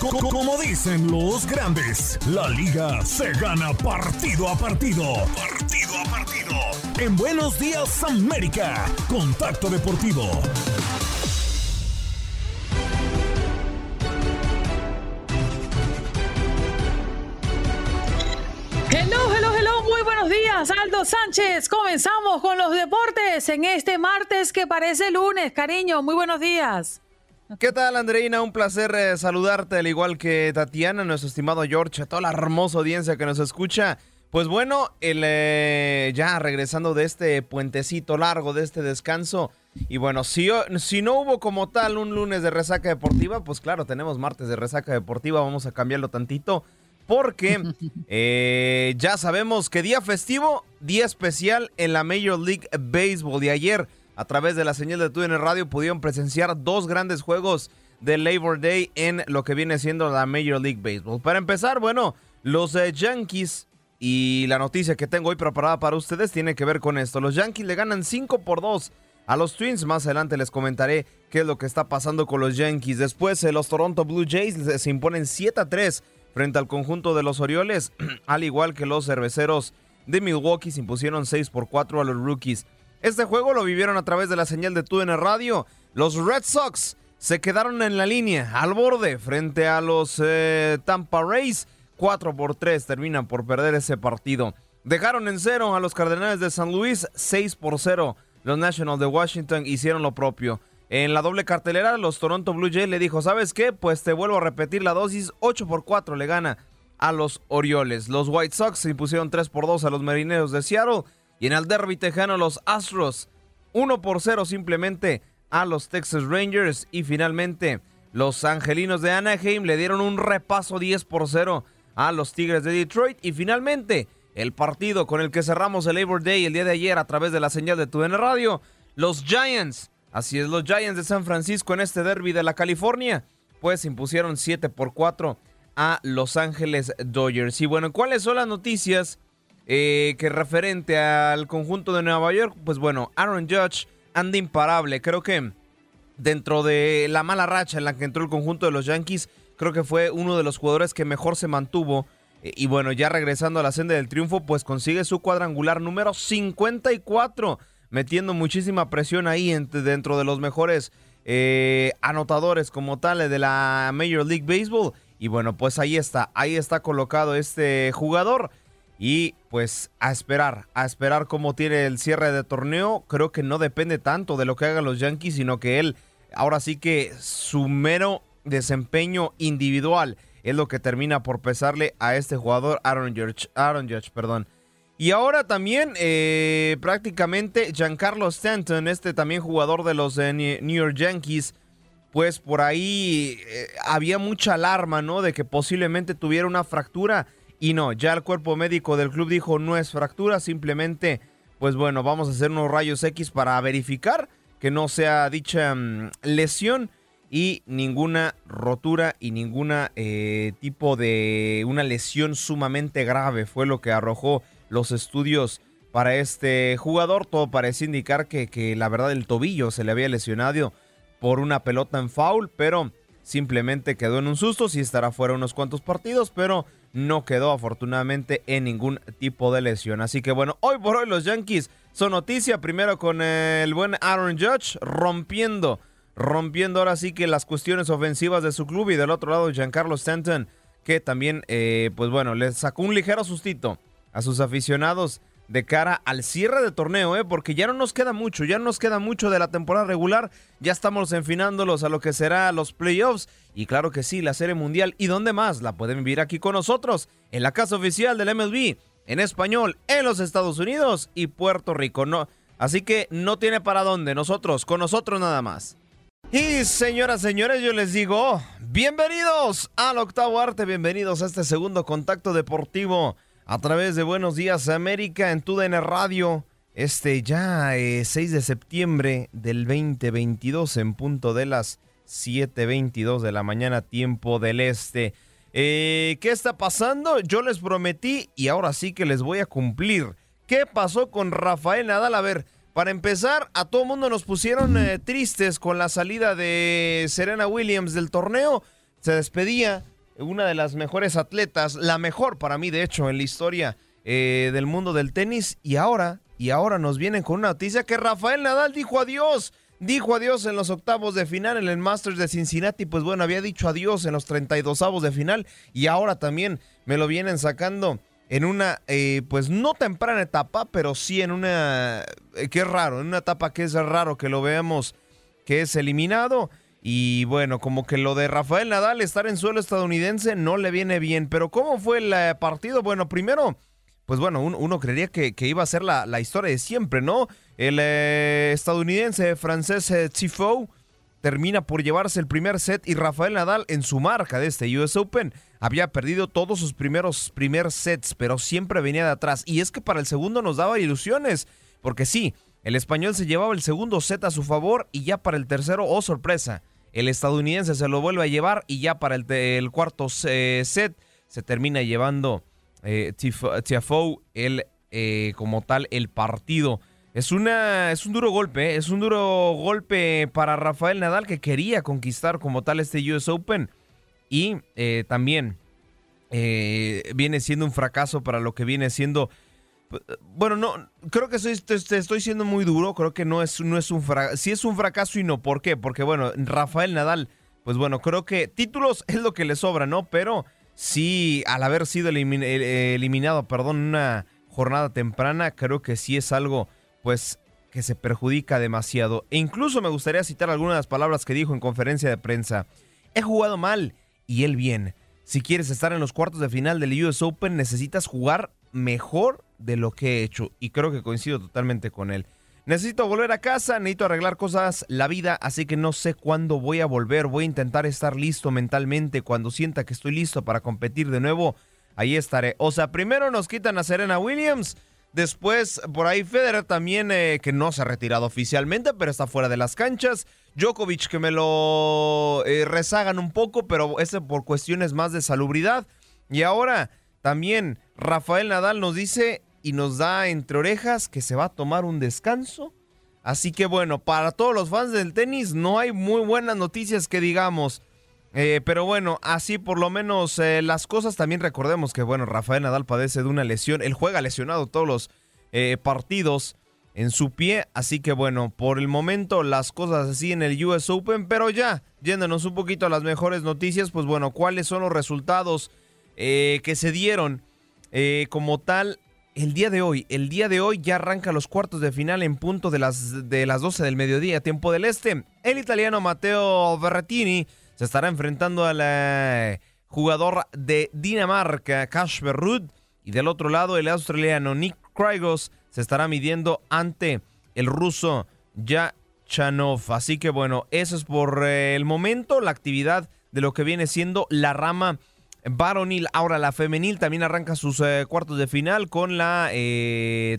Como dicen los grandes, la liga se gana partido a partido. Partido a partido. En Buenos Días América, Contacto Deportivo. Hello, hello, hello, muy buenos días, Aldo Sánchez. Comenzamos con los deportes en este martes que parece lunes, cariño. Muy buenos días. ¿Qué tal, Andreina? Un placer eh, saludarte, al igual que Tatiana, nuestro estimado George, a toda la hermosa audiencia que nos escucha. Pues bueno, el, eh, ya regresando de este puentecito largo, de este descanso. Y bueno, si, si no hubo como tal un lunes de resaca deportiva, pues claro, tenemos martes de resaca deportiva, vamos a cambiarlo tantito. Porque eh, ya sabemos que día festivo, día especial en la Major League Baseball. de ayer a través de la señal de TUDN Radio pudieron presenciar dos grandes juegos de Labor Day en lo que viene siendo la Major League Baseball. Para empezar, bueno, los eh, Yankees y la noticia que tengo hoy preparada para ustedes tiene que ver con esto. Los Yankees le ganan 5 por 2 a los Twins. Más adelante les comentaré qué es lo que está pasando con los Yankees. Después, eh, los Toronto Blue Jays se imponen 7 a 3 frente al conjunto de los Orioles, al igual que los cerveceros de Milwaukee se impusieron 6 por 4 a los Rookies. Este juego lo vivieron a través de la señal de TUDN Radio. Los Red Sox se quedaron en la línea, al borde, frente a los eh, Tampa Rays. 4 por 3 terminan por perder ese partido. Dejaron en cero a los Cardenales de San Luis, 6 por 0. Los Nationals de Washington hicieron lo propio. En la doble cartelera, los Toronto Blue Jays le dijo, ¿sabes qué? Pues te vuelvo a repetir la dosis, 8 por 4 le gana a los Orioles. Los White Sox se impusieron 3 por 2 a los Marineros de Seattle. Y en el derby tejano, los Astros 1 por 0 simplemente a los Texas Rangers. Y finalmente, los Angelinos de Anaheim le dieron un repaso 10 por 0 a los Tigres de Detroit. Y finalmente, el partido con el que cerramos el Labor Day el día de ayer a través de la señal de TUDN Radio, los Giants. Así es, los Giants de San Francisco en este derby de la California, pues impusieron 7 por 4 a Los Ángeles Dodgers. Y bueno, ¿cuáles son las noticias? Eh, que referente al conjunto de Nueva York, pues bueno, Aaron Judge anda imparable. Creo que dentro de la mala racha en la que entró el conjunto de los Yankees, creo que fue uno de los jugadores que mejor se mantuvo. Eh, y bueno, ya regresando a la senda del triunfo, pues consigue su cuadrangular número 54, metiendo muchísima presión ahí dentro de los mejores eh, anotadores como tal de la Major League Baseball. Y bueno, pues ahí está, ahí está colocado este jugador. Y pues a esperar, a esperar cómo tiene el cierre de torneo. Creo que no depende tanto de lo que hagan los Yankees, sino que él, ahora sí que su mero desempeño individual es lo que termina por pesarle a este jugador, Aaron Judge. Aaron Judge perdón. Y ahora también eh, prácticamente Giancarlo Stanton, este también jugador de los eh, New York Yankees, pues por ahí eh, había mucha alarma, ¿no? De que posiblemente tuviera una fractura y no, ya el cuerpo médico del club dijo no es fractura, simplemente, pues bueno, vamos a hacer unos rayos X para verificar que no sea dicha mm, lesión y ninguna rotura y ninguna eh, tipo de una lesión sumamente grave fue lo que arrojó los estudios para este jugador. Todo parece indicar que, que la verdad el tobillo se le había lesionado por una pelota en foul, pero simplemente quedó en un susto, sí estará fuera unos cuantos partidos, pero no quedó afortunadamente en ningún tipo de lesión. Así que bueno, hoy por hoy los Yankees son noticia, primero con el buen Aaron Judge rompiendo, rompiendo ahora sí que las cuestiones ofensivas de su club y del otro lado Giancarlo Stanton, que también, eh, pues bueno, le sacó un ligero sustito a sus aficionados de cara al cierre de torneo, ¿eh? porque ya no nos queda mucho, ya no nos queda mucho de la temporada regular, ya estamos enfinándolos a lo que será los playoffs. Y claro que sí, la Serie Mundial. Y dónde más la pueden vivir aquí con nosotros, en la casa oficial del MLB, en español, en los Estados Unidos y Puerto Rico, no, así que no tiene para dónde, nosotros, con nosotros nada más. Y señoras, señores, yo les digo, bienvenidos al octavo arte, bienvenidos a este segundo contacto deportivo a través de Buenos Días América en TUDN Radio este ya 6 eh, de septiembre del 2022 en punto de las 7.22 de la mañana, tiempo del este. Eh, ¿Qué está pasando? Yo les prometí y ahora sí que les voy a cumplir. ¿Qué pasó con Rafael Nadal? A ver, para empezar, a todo mundo nos pusieron eh, tristes con la salida de Serena Williams del torneo. Se despedía una de las mejores atletas, la mejor para mí, de hecho, en la historia del mundo del tenis. Y ahora y ahora nos vienen con una noticia que Rafael Nadal dijo adiós. Dijo adiós en los octavos de final en el Masters de Cincinnati. Pues bueno, había dicho adiós en los 32 avos de final. Y ahora también me lo vienen sacando en una, eh, pues no temprana etapa, pero sí en una, eh, que es raro, en una etapa que es raro que lo veamos que es eliminado. Y bueno, como que lo de Rafael Nadal estar en suelo estadounidense no le viene bien. Pero ¿cómo fue el eh, partido? Bueno, primero pues bueno, uno, creería que, iba a ser la, historia de siempre, ¿no? El eh, estadounidense francés eh, termina por llevarse el primer set y Rafael Nadal en su marca de este US Open había perdido todos sus primeros primer sets, pero siempre venía de atrás. Y es que para el segundo nos daba ilusiones, porque sí, el español se llevaba el segundo set a su favor y ya para el tercero, oh sorpresa, el estadounidense se lo vuelve a llevar y ya para el, cuarto eh, set se termina llevando eh, el, eh, como tal, el partido. Es, una, es un duro golpe, eh, es un duro golpe para Rafael Nadal que quería conquistar como tal este US Open. Y también viene siendo un fracaso para lo que viene siendo... Bueno, no, creo que estoy, siendo muy duro, creo que no es, no es un fracaso, sí es un fracaso y no, ¿por qué? Porque bueno, Rafael Nadal, pues bueno, creo que títulos es lo que le sobra, ¿no? Pero sí, al haber sido eliminado, perdón, una jornada temprana, creo que sí es algo, pues, que se perjudica demasiado. E incluso me gustaría citar algunas de las palabras que dijo en conferencia de prensa. He jugado mal y él bien. Si quieres estar en los cuartos de final del US Open, necesitas jugar mejor de lo que he hecho. Y creo que coincido totalmente con él. Necesito volver a casa, necesito arreglar cosas, la vida, así que no sé cuándo voy a volver. Voy a intentar estar listo mentalmente. Cuando sienta que estoy listo para competir de nuevo, ahí estaré. O sea, primero nos quitan a Serena Williams. Después, por ahí Federer también, eh, que no se ha retirado oficialmente, pero está fuera de las canchas. Djokovic, que me lo eh, rezagan un poco, pero ese por cuestiones más de salubridad. Y ahora también Rafael Nadal nos dice y nos da entre orejas que se va a tomar un descanso. Así que bueno, para todos los fans del tenis no hay muy buenas noticias que digamos. Eh, pero bueno, así por lo menos eh, las cosas también recordemos que bueno, Rafael Nadal padece de una lesión. Él juega lesionado todos los eh, partidos en su pie. Así que bueno, por el momento las cosas así en el US Open. Pero ya, yéndonos un poquito a las mejores noticias, pues bueno, ¿cuáles son los resultados que se dieron como tal el día de hoy, el día de hoy ya arranca los cuartos de final en punto de las, de las 12 del mediodía, tiempo del este. El italiano Matteo Berrettini se estará enfrentando al eh, jugador de Dinamarca, Kasper Ruud. Y del otro lado, el australiano Nick Krygos se estará midiendo ante el ruso Yachanov. Así que bueno, eso es por eh, el momento la actividad de lo que viene siendo la rama varonil. Ahora la femenil también arranca sus eh, cuartos de final con la, eh,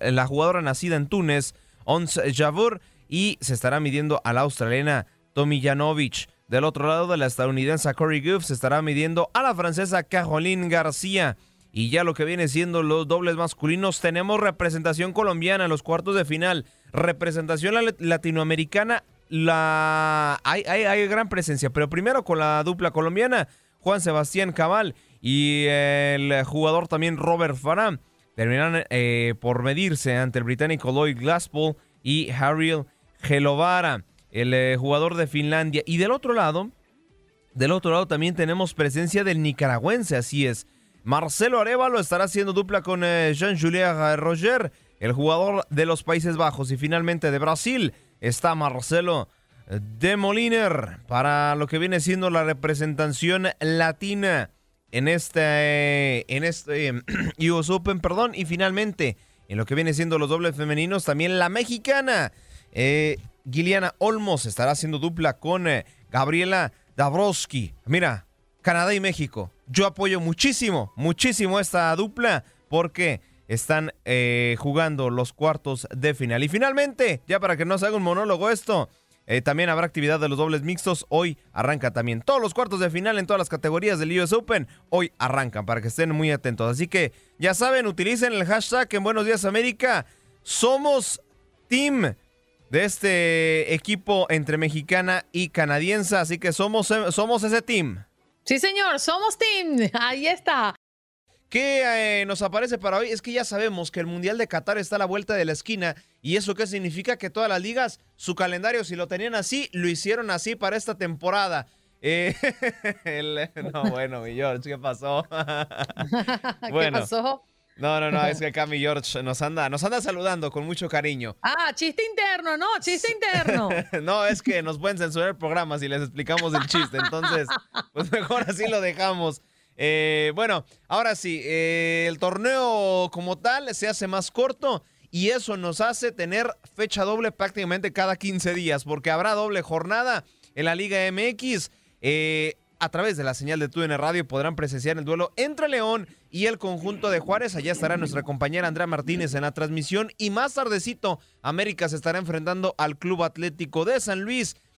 la jugadora nacida en Túnez, Ons Javur, y se estará midiendo a la australiana Tommy Janovic. Del otro lado de la estadounidense Corey Goof se estará midiendo a la francesa Caroline García. Y ya lo que viene siendo los dobles masculinos, tenemos representación colombiana en los cuartos de final, representación latinoamericana, la hay, hay gran presencia, pero primero con la dupla colombiana, Juan Sebastián Cabal y el jugador también Robert Farah terminarán eh, por medirse ante el británico Lloyd Glasspool y Harry Gelovara, el eh, jugador de Finlandia. Y del otro lado, del otro lado también tenemos presencia del nicaragüense, así es. Marcelo Arevalo estará haciendo dupla con eh, Jean-Julien Roger, el jugador de los Países Bajos. Y finalmente de Brasil está Marcelo de Moliner para lo que viene siendo la representación latina en este, en este US Open, perdón, y finalmente en lo que viene siendo los dobles femeninos, también la mexicana eh, Olmos estará haciendo dupla con eh, Gabriela Dabrowski. Mira, Canadá y México. Yo apoyo muchísimo, muchísimo esta dupla porque están eh, jugando los cuartos de final. Y finalmente, ya para que no se haga un monólogo esto, eh, también habrá actividad de los dobles mixtos. Hoy arranca también todos los cuartos de final en todas las categorías del US Open. Hoy arrancan para que estén muy atentos. Así que ya saben, utilicen el hashtag en Buenos Días América. Somos Team de este equipo entre mexicana y canadiense. Así que somos, somos ese team. Sí, señor, somos team. Ahí está. ¿Qué eh, nos aparece para hoy? Es que ya sabemos que el Mundial de Qatar está a la vuelta de la esquina. ¿Y eso qué significa? Que todas las ligas, su calendario, si lo tenían así, lo hicieron así para esta temporada. Eh, no, bueno, mi George, ¿qué pasó? ¿Qué pasó? No, no, no, es que acá mi George nos anda, nos anda saludando con mucho cariño. Ah, chiste interno, no, chiste interno. no, es que nos pueden censurar el programa si les explicamos el chiste, entonces, pues mejor así lo dejamos. Eh, bueno, ahora sí, eh, el torneo como tal se hace más corto y eso nos hace tener fecha doble prácticamente cada 15 días, porque habrá doble jornada en la Liga MX. Eh, a través de la señal de TUDN Radio podrán presenciar el duelo entre León y el conjunto de Juárez. Allá estará nuestra compañera Andrea Martínez en la transmisión y más tardecito América se estará enfrentando al Club Atlético de San Luis.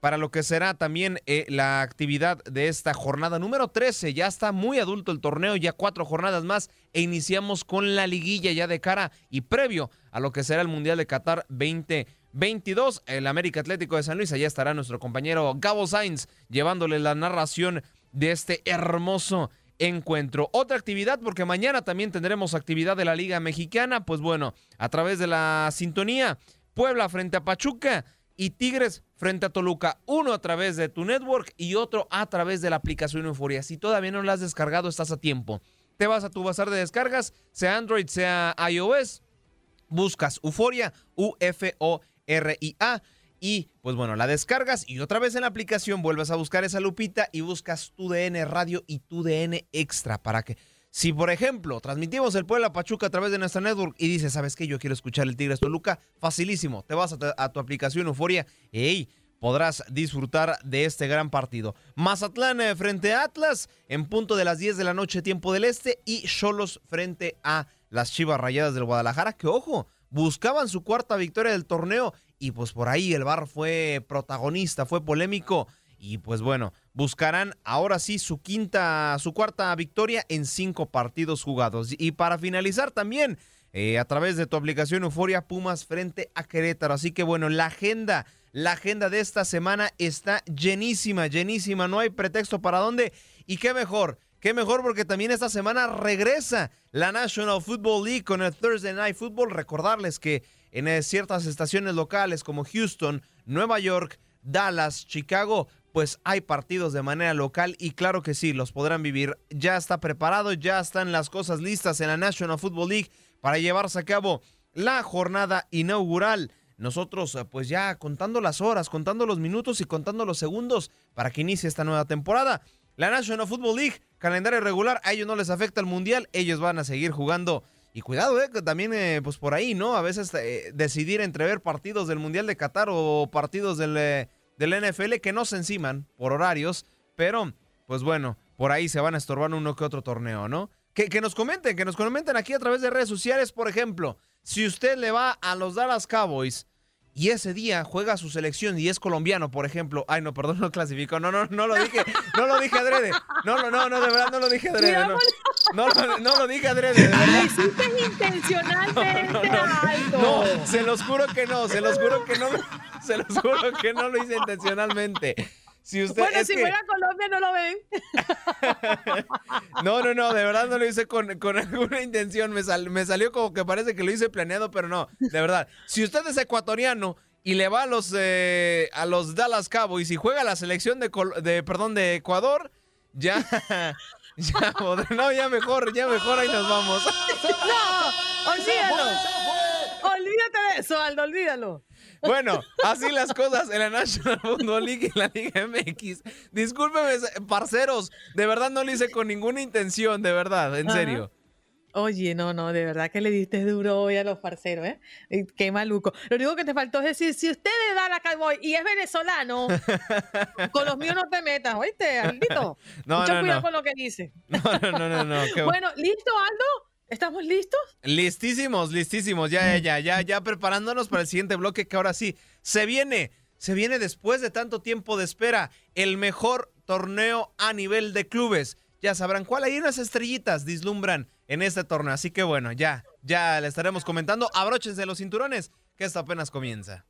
para lo que será también eh, la actividad de esta jornada número 13. Ya está muy adulto el torneo, ya cuatro jornadas más e iniciamos con la liguilla ya de cara y previo a lo que será el Mundial de Qatar 2022. El América Atlético de San Luis, allá estará nuestro compañero Gabo Sainz llevándole la narración de este hermoso encuentro. Otra actividad, porque mañana también tendremos actividad de la Liga Mexicana, pues bueno, a través de la sintonía, Puebla frente a Pachuca y Tigres frente a Toluca. Uno a través de tu network y otro a través de la aplicación Euforia. Si todavía no la has descargado, estás a tiempo. Te vas a tu bazar de descargas, sea Android, sea iOS. Buscas Euforia, U-F-O-R-I-A. Y pues bueno, la descargas y otra vez en la aplicación vuelves a buscar esa lupita y buscas tu DN Radio y tu DN Extra para que si, por ejemplo, transmitimos el Puebla Pachuca a través de nuestra network y dices, ¿sabes qué? Yo quiero escuchar el Tigres Toluca, facilísimo. Te vas a, tu aplicación Euforia y podrás disfrutar de este gran partido. Mazatlán eh, frente a Atlas en punto de las 10 de la noche, tiempo del este, y Cholos frente a las Chivas Rayadas del Guadalajara, que ojo, buscaban su cuarta victoria del torneo y pues por ahí el Bar fue protagonista, fue polémico y pues bueno, buscarán ahora sí su quinta, su cuarta victoria en cinco partidos jugados. Y para finalizar también, eh, a través de tu aplicación Euforia Pumas frente a Querétaro. Así que bueno, la agenda, la agenda de esta semana está llenísima, llenísima. No hay pretexto para dónde. Y qué mejor, qué mejor porque también esta semana regresa la National Football League con el Thursday Night Football. Recordarles que en eh, ciertas estaciones locales como Houston, Nueva York, Dallas, Chicago, pues hay partidos de manera local y claro que sí, los podrán vivir. Ya está preparado, ya están las cosas listas en la National Football League para llevarse a cabo la jornada inaugural. Nosotros eh, pues ya contando las horas, contando los minutos y contando los segundos para que inicie esta nueva temporada. La National Football League, calendario regular, a ellos no les afecta el Mundial, ellos van a seguir jugando. Y cuidado, eh, también eh, pues por ahí, ¿no? A veces eh, decidir entre ver partidos del Mundial de Qatar o partidos del del NFL que no se enciman por horarios, pero pues bueno, por ahí se van a estorbar uno que otro torneo, ¿no? Que, que, nos comenten, que nos comenten aquí a través de redes sociales, por ejemplo, si usted le va a los Dallas Cowboys y ese día juega su selección y es colombiano, por ejemplo. Ay, no, perdón, no clasificó. No, no, no lo dije. No lo dije adrede. No, no, no, no, de verdad no lo dije adrede. No, no, no, lo dije adrede, hiciste intencionalmente no, no, se los juro que no, se los juro que no. Se los juro que no lo hice intencionalmente. Si usted, bueno, si fuera Colombia no lo ven. no, no, no, de verdad no lo hice con, con alguna intención. Me, me salió como que parece que lo hice planeado, pero no, de verdad. Si usted es ecuatoriano y le va a los, eh, a los Dallas Cowboys y juega la selección de, de, perdón, de Ecuador, ya Ya, no, ya mejor, ya mejor, ahí nos vamos. No, olvídalo. Olvídate de eso, Aldo, olvídalo. Bueno, así las cosas en la National Football League y la Liga MX. Discúlpeme, parceros, de verdad no lo hice con ninguna intención, de verdad, en serio. Oye, no, no, de verdad que le diste duro hoy a los parceros, ¿eh? Qué maluco. Lo único que te faltó es decir, si usted le da la Cowboy y es venezolano, con los míos no te metas, ¿oíste, Aldito? No, Mucho no, cuidado no. con lo que dice. No, no, no, no. qué Bueno, ¿listo, Aldo? ¿Estamos listos? Listísimos, listísimos, ya, ya, ya, ya preparándonos para el siguiente bloque que ahora sí se viene, se viene después de tanto tiempo de espera, el mejor torneo a nivel de clubes. Ya sabrán cuál hay unas estrellitas dislumbran en este torneo, así que bueno, ya, ya le estaremos comentando. Abróchense los cinturones, que esto apenas comienza.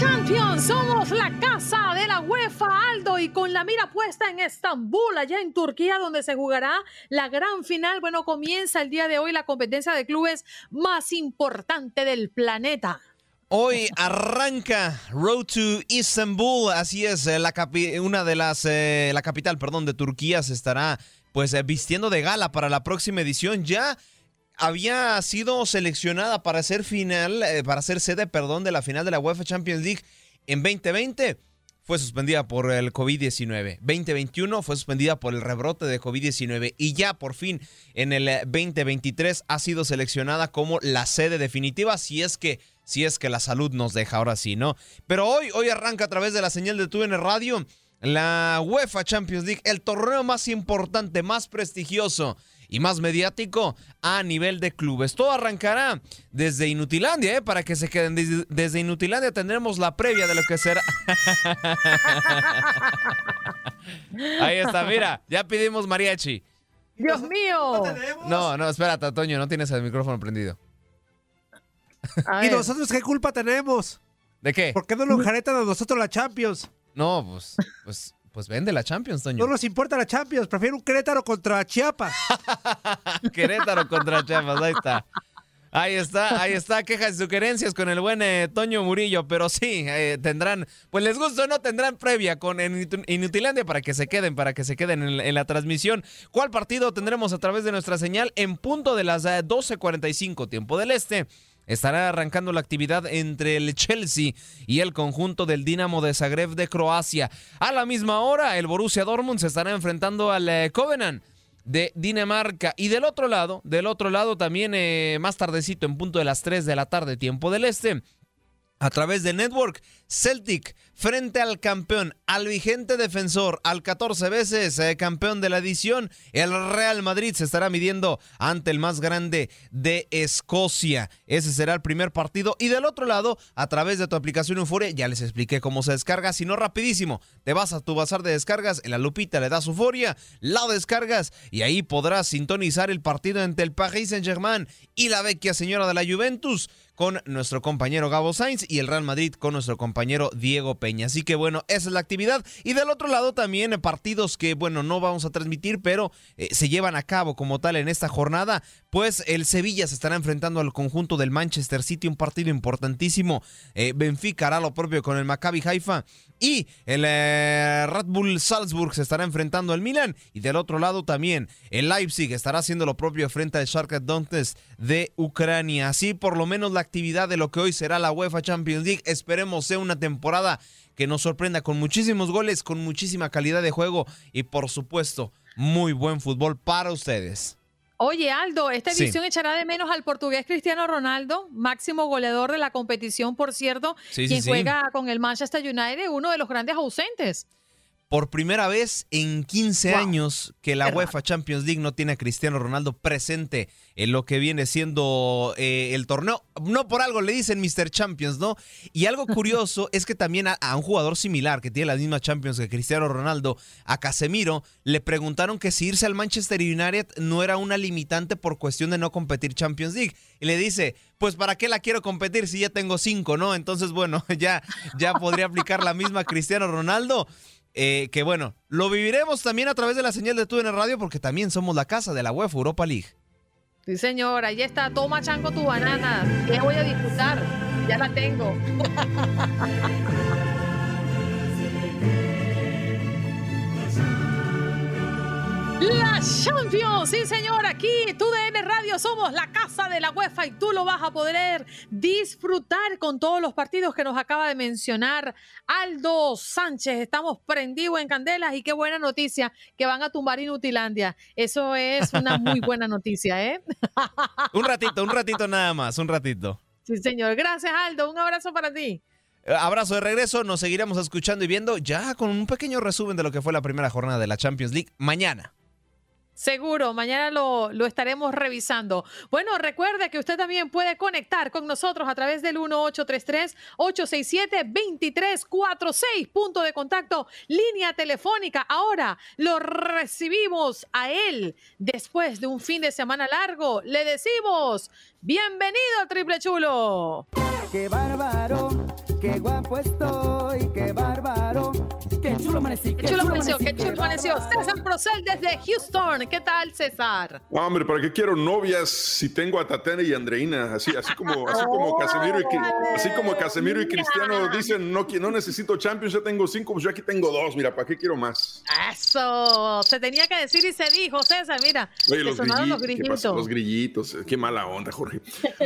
Champions, somos la casa de la UEFA Aldo y con la mira puesta en Estambul, allá en Turquía, donde se jugará la gran final. Bueno, comienza el día de hoy la competencia de clubes más importante del planeta. Hoy arranca Road to Istanbul, así es, eh, la capi- una de las, eh, la capital, perdón, de Turquía se estará pues eh, vistiendo de gala para la próxima edición. Ya había sido seleccionada para ser final, eh, para ser sede, perdón, de la final de la UEFA Champions League en 2020. Fue suspendida por el COVID-19. 2021 fue suspendida por el rebrote de COVID-19 y ya por fin en el eh, 2023 ha sido seleccionada como la sede definitiva si es que si es que la salud nos deja ahora sí, ¿no? Pero hoy hoy arranca a través de la señal de TUN Radio la UEFA Champions League, el torneo más importante, más prestigioso y más mediático a nivel de clubes. Todo arrancará desde Inutilandia, ¿eh? Para que se queden desde, desde Inutilandia tendremos la previa de lo que será. Ahí está, mira, ya pedimos mariachi. Dios mío. No, no, espérate, Toño, no tienes el micrófono prendido. ¿Y nosotros qué culpa tenemos? ¿De qué? ¿Por qué no nos enjaretan a nosotros la Champions? No, pues, pues, pues vende la Champions, Toño. No nos importa la Champions, prefiero un Querétaro contra Chiapas. Querétaro contra Chiapas, ahí está. Ahí está, ahí está, quejas y sugerencias con el buen eh, Toño Murillo, pero sí, eh, tendrán, pues les gusta o no, tendrán previa con Inut- Inutilandia para que se queden, para que se queden en, en la transmisión. ¿Cuál partido tendremos a través de nuestra señal? En punto de las eh, 12.45, tiempo del este. Estará arrancando la actividad entre el Chelsea y el conjunto del Dinamo de Zagreb de Croacia. A la misma hora, el Borussia Dortmund se estará enfrentando al eh, Covenant de Dinamarca. Y del otro lado, del otro lado también eh, más tardecito, en punto de las 3 de la tarde, tiempo del este, a través de Network, Celtic frente al campeón, al vigente defensor, al 14 veces eh, campeón de la edición, el Real Madrid se estará midiendo ante el más grande de Escocia. Ese será el primer partido. Y del otro lado, a través de tu aplicación Euforia, ya les expliqué cómo se descarga, si no rapidísimo, te vas a tu bazar de descargas, en la lupita le das Euforia, la descargas y ahí podrás sintonizar el partido entre el Paris Saint-Germain y la vecchia señora de la Juventus con nuestro compañero Gabo Sainz y el Real Madrid con nuestro compañero Diego Así que bueno, esa es la actividad. Y del otro lado también eh, partidos que bueno, no vamos a transmitir, pero eh, se llevan a cabo como tal en esta jornada. Pues el Sevilla se estará enfrentando al conjunto del Manchester City, un partido importantísimo. Eh, Benfica hará lo propio con el Maccabi Haifa. Y el eh, Bull Salzburg se estará enfrentando al Milan. Y del otro lado también el Leipzig estará haciendo lo propio frente al Shakhtar Donetsk de Ucrania. Así por lo menos la actividad de lo que hoy será la UEFA Champions League. Esperemos sea una temporada que nos sorprenda con muchísimos goles, con muchísima calidad de juego y por supuesto muy buen fútbol para ustedes. Oye, Aldo, esta Sí. edición echará de menos al portugués Cristiano Ronaldo, máximo goleador de la competición, por cierto, Sí, sí, quien sí. juega con el Manchester United, uno de los grandes ausentes. Por primera vez en 15 años que la UEFA Champions League no tiene a Cristiano Ronaldo presente en lo que viene siendo eh, el torneo. No por algo le dicen Mr. Champions, ¿no? Y algo curioso es que también a, a un jugador similar que tiene las mismas Champions que Cristiano Ronaldo, a Casemiro, le preguntaron que si irse al Manchester United no era una limitante por cuestión de no competir Champions League. Y le dice, pues ¿para qué la quiero competir si ya tengo cinco, ¿no? Entonces, bueno, ya, ya podría aplicar la misma Cristiano Ronaldo. Eh, que bueno, lo viviremos también a través de la señal de TUDN Radio porque también somos la casa de la UEFA Europa League. Sí, señora, ahí está, toma chango tu banana. ¿Qué voy a disfrutar? Ya la tengo. La Champions, sí señor, aquí tu DN Radio somos la casa de la UEFA y tú lo vas a poder disfrutar con todos los partidos que nos acaba de mencionar Aldo Sánchez. Estamos prendidos en candelas y qué buena noticia que van a tumbar Inutilandia. Eso es una muy buena noticia, ¿eh? un ratito, un ratito nada más, un ratito. Sí señor, gracias Aldo, un abrazo para ti. Eh, abrazo de regreso, nos seguiremos escuchando y viendo ya con un pequeño resumen de lo que fue la primera jornada de la Champions League mañana. Seguro, mañana lo, estaremos revisando. Bueno, recuerde que usted también puede conectar con nosotros a través del 1833-867-2346, punto de contacto, línea telefónica. Ahora lo recibimos a él después de un fin de semana largo. Le decimos, bienvenido, Triple Chulo. ¡Qué bárbaro! ¡Qué guapo estoy! ¡Qué bárbaro! ¡Qué chulo amanecí! ¡Qué, chulo amaneció! ¡Qué chulo amaneció! César Procel desde Houston. ¿Qué tal, César? hombre, ¿para qué quiero novias si tengo a Tatiana y Andreina? Así, así como, así como Casemiro y así como Casemiro y Cristiano dicen, no, no necesito Champions, ya tengo cinco, pues yo aquí tengo dos. Mira, ¿para qué quiero más? Eso, se tenía que decir y se dijo, César, mira. Oye, los grillitos, los grillitos. Los grillitos, qué mala onda, Jorge.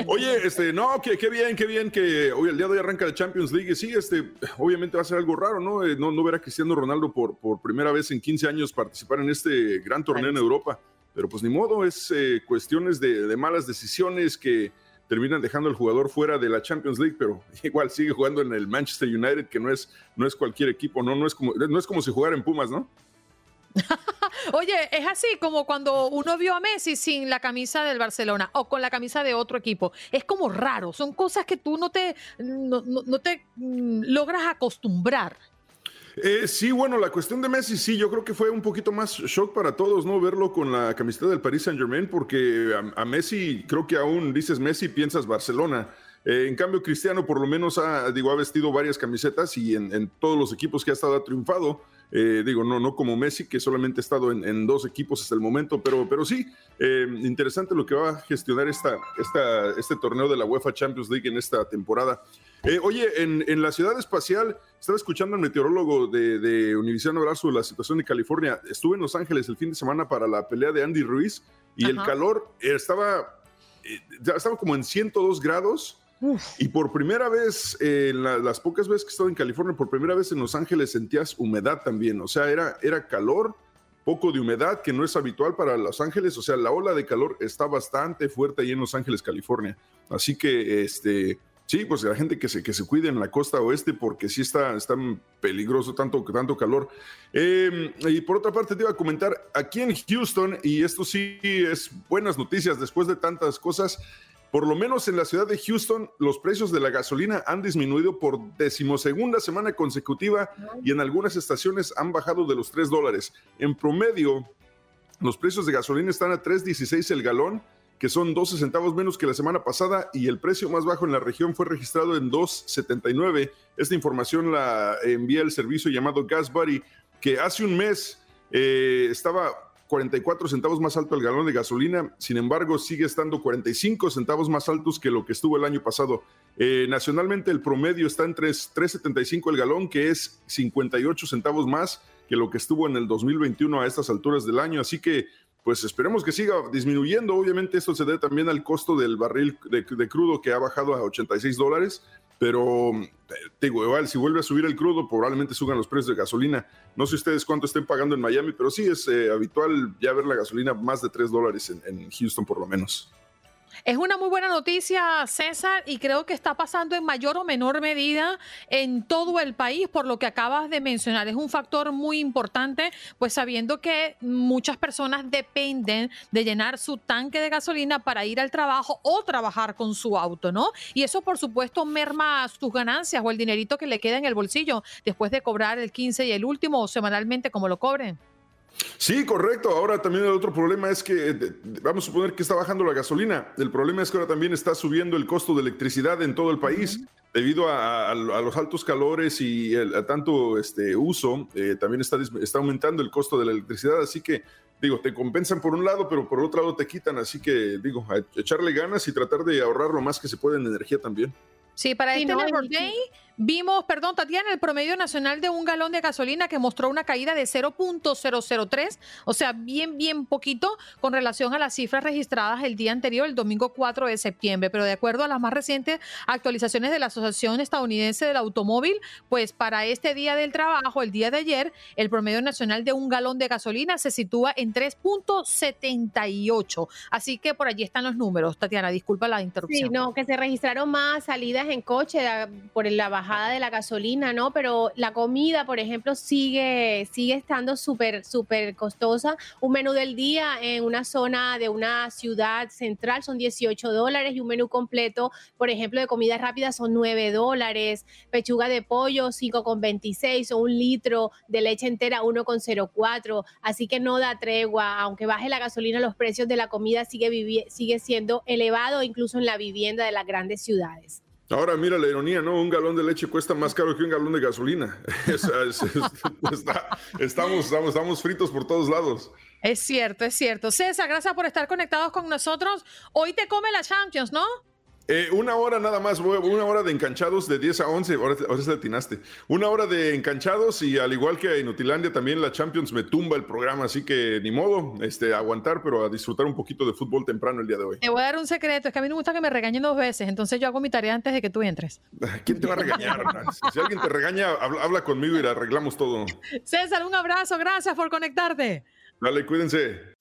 Oye, este, no, qué, qué bien, qué bien que hoy el día de hoy arranca la Champions League. Sí, este, obviamente va a ser algo raro, ¿no? Eh, no, no ver a Cristiano Ronaldo por, por primera vez en 15 años participar en este gran torneo en Europa. Pero pues ni modo, es eh, cuestiones de, de, malas decisiones que terminan dejando al jugador fuera de la Champions League, pero igual sigue jugando en el Manchester United, que no es, no es cualquier equipo, ¿no? No es como, no es como si jugara en Pumas, ¿no? Oye, es así como cuando uno vio a Messi sin la camisa del Barcelona o con la camisa de otro equipo. Es como raro, son cosas que tú no te, no, no, no te mm, logras acostumbrar. Eh, sí, bueno, la cuestión de Messi, sí, yo creo que fue un poquito más shock para todos, ¿no? Verlo con la camiseta del Paris Saint Germain, porque a, Messi, creo que aún dices Messi, piensas Barcelona. Eh, en cambio, Cristiano por lo menos ha, digo, ha vestido varias camisetas y en, en todos los equipos que ha estado ha triunfado. Eh, digo, no, no como Messi, que solamente ha estado en, en dos equipos hasta el momento, pero, pero sí, eh, interesante lo que va a gestionar esta, esta, este torneo de la UEFA Champions League en esta temporada. Eh, oye, en, en, la ciudad espacial, estaba escuchando al meteorólogo de, de Univision hablar sobre la situación de California. Estuve en Los Ángeles el fin de semana para la pelea de Andy Ruiz y Ajá. el calor estaba, estaba como en 102 grados. Y por primera vez, eh, la, las pocas veces que he estado en California, por primera vez en Los Ángeles sentías humedad también. O sea, era, era calor, poco de humedad, que no es habitual para Los Ángeles. O sea, la ola de calor está bastante fuerte ahí en Los Ángeles, California. Así que, este, sí, pues la gente que se, que se cuide en la costa oeste, porque sí está, está peligroso tanto, tanto calor. Eh, y por otra parte, te iba a comentar, aquí en Houston, y esto sí es buenas noticias después de tantas cosas, por lo menos en la ciudad de Houston, los precios de la gasolina han disminuido por decimosegunda semana consecutiva y en algunas estaciones han bajado de los 3 dólares. En promedio, los precios de gasolina están a 3.16 el galón, que son 12 centavos menos que la semana pasada, y el precio más bajo en la región fue registrado en 2.79. Esta información la envía el servicio llamado Gas Buddy, que hace un mes eh, estaba 44 centavos más alto el galón de gasolina, sin embargo sigue estando 45 centavos más altos que lo que estuvo el año pasado. Eh, nacionalmente el promedio está en 3.75 el galón, que es 58 centavos más que lo que estuvo en el 2021 a estas alturas del año, así que pues esperemos que siga disminuyendo. Obviamente esto se debe también al costo del barril de, crudo que ha bajado a 86 dólares, pero te digo, igual, si vuelve a subir el crudo, probablemente suban los precios de gasolina. No sé ustedes cuánto estén pagando en Miami, pero sí es eh, habitual ya ver la gasolina más de 3 dólares en, en Houston por lo menos. Es una muy buena noticia, César, y creo que está pasando en mayor o menor medida en todo el país, por lo que acabas de mencionar. Es un factor muy importante, pues sabiendo que muchas personas dependen de llenar su tanque de gasolina para ir al trabajo o trabajar con su auto, ¿no? Y eso, por supuesto, merma sus ganancias o el dinerito que le queda en el bolsillo después de cobrar el 15 y el último o semanalmente como lo cobren. Sí, correcto. Ahora también el otro problema es que, vamos a suponer que está bajando la gasolina. El problema es que ahora también está subiendo el costo de electricidad en todo el país. Debido a, los altos calores y a tanto este, uso, eh, también está, está aumentando el costo de la electricidad. Así que, digo, te compensan por un lado, pero por otro lado te quitan. Así que, digo, echarle ganas y tratar de ahorrar lo más que se puede en energía también. Sí, para este Labor Day vimos, perdón, Tatiana, el promedio nacional de un galón de gasolina que mostró una caída de 0.003, o sea, bien, bien poquito con relación a las cifras registradas el día anterior, el domingo 4 de septiembre. Pero de acuerdo a las más recientes actualizaciones de la Asociación Estadounidense del Automóvil, pues para este día del trabajo, el día de ayer, el promedio nacional de un galón de gasolina se sitúa en 3.78. Así que por allí están los números. Tatiana, disculpa la interrupción. Sí, no, que se registraron más salidas en coche por la bajada de la gasolina, ¿no? Pero la comida, por ejemplo, sigue, sigue estando súper, súper costosa. Un menú del día en una zona de una ciudad central son 18 dólares y un menú completo, por ejemplo, de comida rápida son 9 dólares. Pechuga de pollo 5,26 o un litro de leche entera 1,04. Así que no da tregua. Aunque baje la gasolina, los precios de la comida sigue, sigue siendo elevado incluso en la vivienda de las grandes ciudades. Ahora mira la ironía, ¿no? Un galón de leche cuesta más caro que un galón de gasolina. estamos, estamos, estamos fritos por todos lados. Es cierto, es cierto. César, gracias por estar conectados con nosotros. Hoy te come la Champions, ¿no? Eh, una hora nada más, una hora de enganchados de 10 a 11, ahora, ahora se atinaste. Una hora de enganchados y al igual que en Utilandia también la Champions me tumba el programa, así que ni modo, este, aguantar, pero a disfrutar un poquito de fútbol temprano el día de hoy. Te voy a dar un secreto, es que a mí me gusta que me regañen dos veces, entonces yo hago mi tarea antes de que tú entres. ¿Quién te va a regañar? si alguien te regaña, habla, habla conmigo y le arreglamos todo. César, un abrazo, gracias por conectarte. Dale, cuídense.